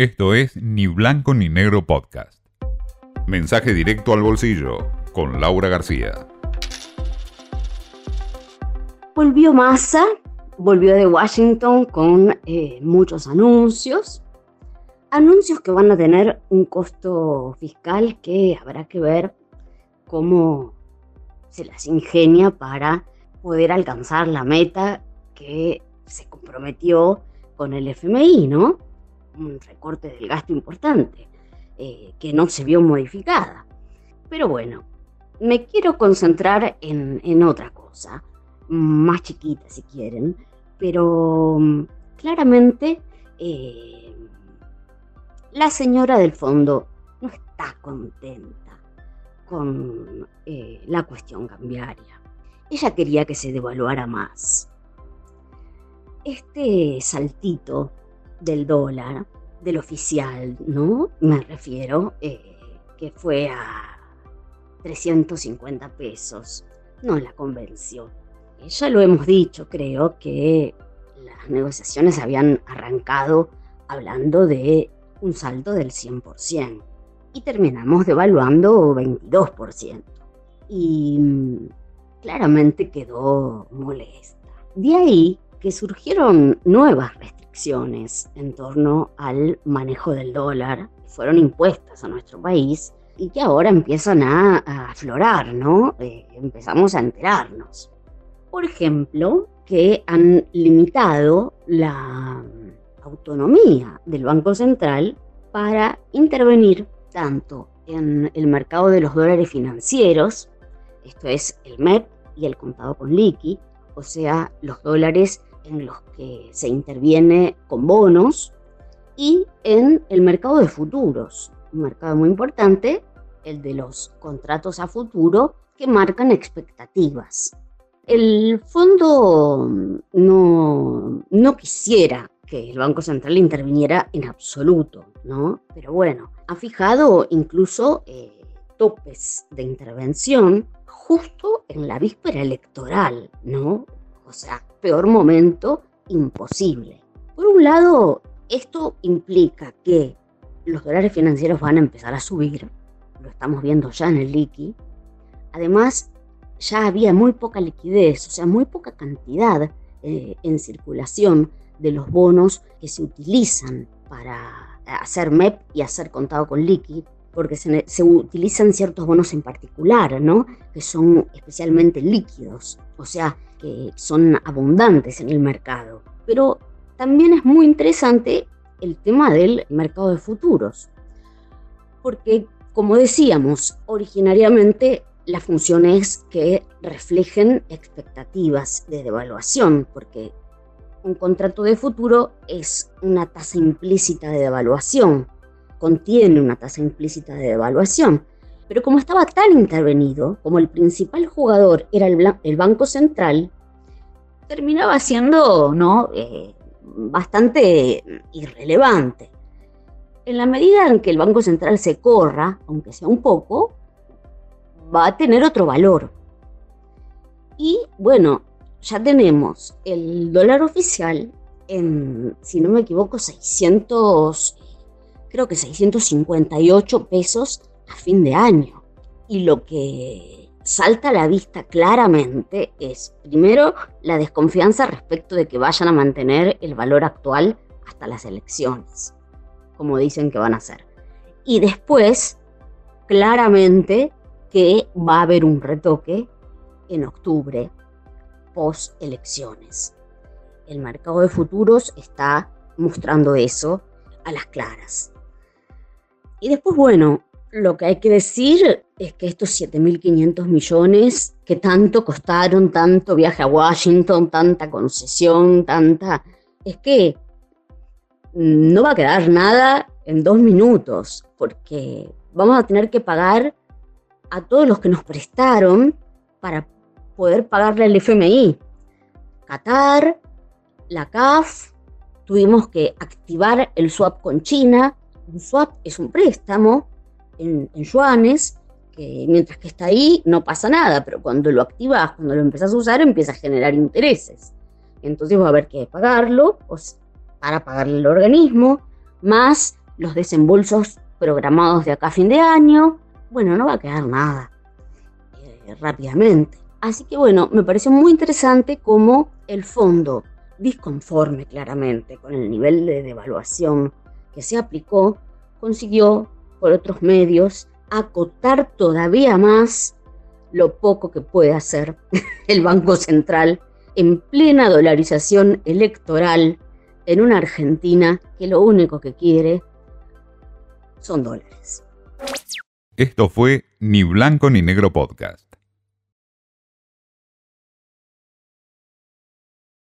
Esto es Ni Blanco ni Negro Podcast. Mensaje directo al bolsillo con Laura García. Volvió Massa, volvió de Washington con eh, muchos anuncios. Anuncios que van a tener un costo fiscal que habrá que ver cómo se las ingenia para poder alcanzar la meta que se comprometió con el FMI, ¿no? Un recorte del gasto importante, eh, que no se vio modificada. Pero bueno, me quiero concentrar en, otra cosa, más chiquita si quieren, pero mm, claramente eh, la señora del fondo no está contenta con eh, la cuestión cambiaria. Ella quería que se devaluara más. Este saltito del dólar, del oficial, ¿no? Me refiero, eh, que fue a 350 pesos, no la convenció. Ya lo hemos dicho, creo que las negociaciones habían arrancado hablando de un salto del 100% y terminamos devaluando 22%. Y mm, claramente quedó molesta. De ahí que surgieron nuevas restricciones en torno al manejo del dólar, fueron impuestas a nuestro país y que ahora empiezan a, aflorar, ¿no? Eh, empezamos a enterarnos. Por ejemplo, que han limitado la autonomía del Banco Central para intervenir tanto en el mercado de los dólares financieros, esto es el MEP y el contado con liqui, o sea, los dólares en los que se interviene con bonos y en el mercado de futuros, un mercado muy importante, el de los contratos a futuro que marcan expectativas. El fondo no, no quisiera que el Banco Central interviniera en absoluto, ¿no? Pero bueno, ha fijado incluso eh, topes de intervención justo en la víspera electoral, ¿no? O sea, peor momento imposible. Por un lado, esto implica que los dólares financieros van a empezar a subir, lo estamos viendo ya en el liqui. Además, ya había muy poca liquidez, o sea, muy poca cantidad eh, en circulación de los bonos que se utilizan para hacer MEP y hacer contado con liqui, porque se, utilizan ciertos bonos en particular, ¿no? Que son especialmente líquidos, o sea, que son abundantes en el mercado. Pero también es muy interesante el tema del mercado de futuros, porque como decíamos, originariamente la función es que reflejen expectativas de devaluación, porque un contrato de futuro es una tasa implícita de devaluación, contiene una tasa implícita de devaluación. Pero como estaba tan intervenido, como el principal jugador era el, Banco Central, terminaba siendo ¿no? Eh, bastante irrelevante. En la medida en que el Banco Central se corra, aunque sea un poco, va a tener otro valor. Y bueno, ya tenemos el dólar oficial en, si no me equivoco, 600, creo que 658 pesos a fin de año. Y lo que salta a la vista claramente es, primero, la desconfianza respecto de que vayan a mantener el valor actual hasta las elecciones, como dicen que van a hacer. Y después, claramente, que va a haber un retoque en octubre, post elecciones. El mercado de futuros está mostrando eso a las claras. Y después, bueno, lo que hay que decir es que estos 7.500 millones que tanto costaron, tanto viaje a Washington, tanta concesión, tanta... es que no va a quedar nada en dos minutos, porque vamos a tener que pagar a todos los que nos prestaron para poder pagarle al FMI. Qatar, la CAF, tuvimos que activar el swap con China. Un swap es un préstamo en, yuanes, que mientras que está ahí no pasa nada, pero cuando lo activas, cuando lo empezás a usar, empieza a generar intereses. Entonces va a haber que pagarlo para pagarle al organismo, más los desembolsos programados de acá a fin de año. Bueno, no va a quedar nada eh, rápidamente. Así que bueno, me pareció muy interesante cómo el fondo, disconforme claramente con el nivel de devaluación que se aplicó, consiguió por otros medios acotar todavía más lo poco que puede hacer el Banco Central en plena dolarización electoral en una Argentina que lo único que quiere son dólares. Esto fue Ni Blanco ni Negro Podcast.